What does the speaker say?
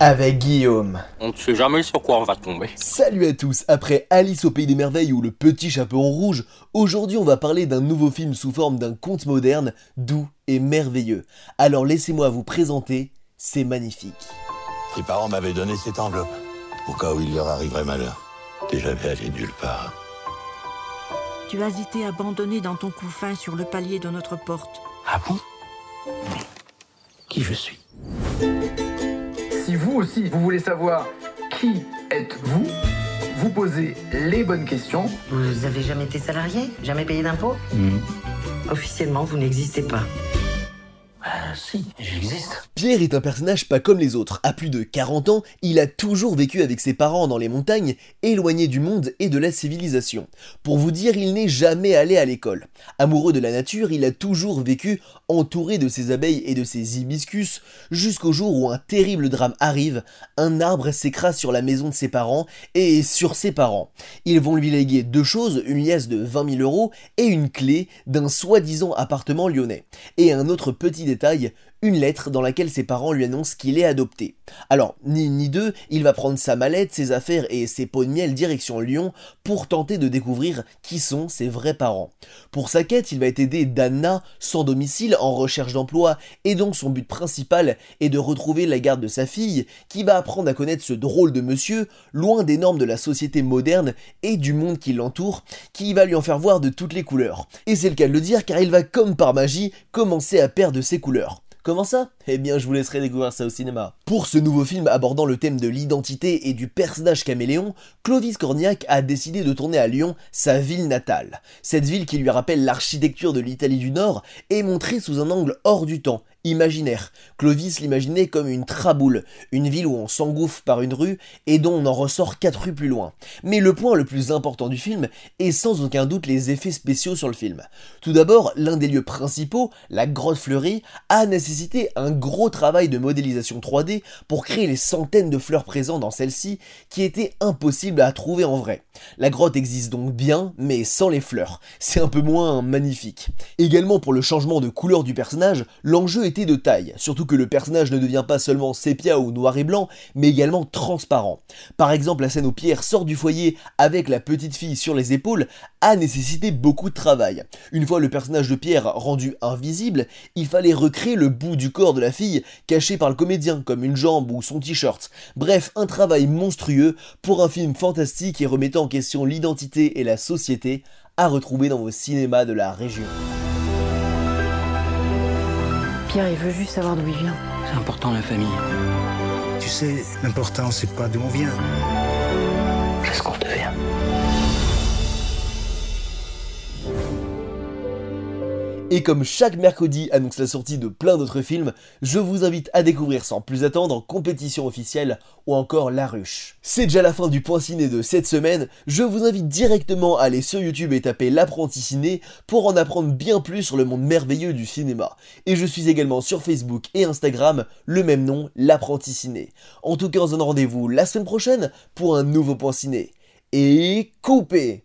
avec Guillaume. On ne sait jamais sur quoi on va tomber. Salut à tous, après Alice au Pays des Merveilles ou Le Petit Chapeau en Rouge, aujourd'hui on va parler d'un nouveau film sous forme d'un conte moderne, doux et merveilleux. Alors laissez-moi vous présenter, c'est magnifique. Tes parents m'avaient donné cette enveloppe, au cas où il leur arriverait malheur. T'es jamais allé nulle part. Tu as été abandonné dans ton couffin sur le palier de notre porte. Ah bon? Qui je suis? Si vous aussi, vous voulez savoir qui êtes-vous, vous posez les bonnes questions. Vous avez jamais été salarié? Jamais payé d'impôts? Officiellement, vous n'existez pas. Pierre est un personnage pas comme les autres. À plus de 40 ans, il a toujours vécu avec ses parents dans les montagnes, éloigné du monde et de la civilisation. Pour vous dire, il n'est jamais allé à l'école. Amoureux de la nature, il a toujours vécu entouré de ses abeilles et de ses hibiscus, jusqu'au jour où un terrible drame arrive, un arbre s'écrase sur la maison de ses parents et sur ses parents. Ils vont lui léguer deux choses, une liasse de 20 000 euros et une clé d'un soi-disant appartement lyonnais. Et un autre petit détail, league une lettre dans laquelle ses parents lui annoncent qu'il est adopté. Alors, ni une ni deux, il va prendre sa mallette, ses affaires et ses pots direction Lyon pour tenter de découvrir qui sont ses vrais parents. Pour sa quête, il va être aidé d'Anna, sans domicile, en recherche d'emploi, et donc son but principal est de retrouver la garde de sa fille, qui va apprendre à connaître ce drôle de monsieur, loin des normes de la société moderne et du monde qui l'entoure, qui va lui en faire voir de toutes les couleurs. Et c'est le cas de le dire car il va comme par magie commencer à perdre ses couleurs. Comment ça? Eh bien, je vous laisserai découvrir ça au cinéma. Pour ce nouveau film abordant le thème de l'identité et du personnage caméléon, Clovis Cornillac a décidé de tourner à Lyon, sa ville natale. Cette ville qui lui rappelle l'architecture de l'Italie du Nord est montrée sous un angle hors du temps, imaginaire. Clovis l'imaginait comme une traboule, une ville où on s'engouffre par une rue et dont on en ressort quatre rues plus loin. Mais le point le plus important du film est sans aucun doute les effets spéciaux sur le film. Tout d'abord, l'un des lieux principaux, la grotte fleurie, a nécessité un gros travail de modélisation 3D pour créer les centaines de fleurs présentes dans celle-ci qui étaient impossibles à trouver en vrai. La grotte existe donc bien, mais sans les fleurs. C'est un peu moins magnifique. Également pour le changement de couleur du personnage, l'enjeu était de taille, surtout que le personnage ne devient pas seulement sépia ou noir et blanc, mais également transparent. Par exemple, la scène où Pierre sort du foyer avec la petite fille sur les épaules a nécessité beaucoup de travail. Une fois le personnage de Pierre rendu invisible, il fallait recréer le bout du corps de la fille caché par le comédien, comme une jambe ou son t-shirt. Bref, un travail monstrueux pour un film fantastique et remettant en question l'identité et la société à retrouver dans vos cinémas de la région. Pierre, il veut juste savoir d'où il vient. C'est important la famille. Tu sais, l'important c'est pas d'où on vient. Qu'est-ce qu'on devient? Et comme chaque mercredi annonce la sortie de plein d'autres films, je vous invite à découvrir sans plus attendre Compétition officielle ou encore La Ruche. C'est déjà la fin du point ciné de cette semaine, je vous invite directement à aller sur YouTube et taper l'apprenti ciné pour en apprendre bien plus sur le monde merveilleux du cinéma. Et je suis également sur Facebook et Instagram, le même nom, l'apprenti ciné. En tout cas, on se donne rendez-vous la semaine prochaine pour un nouveau point ciné. Et coupez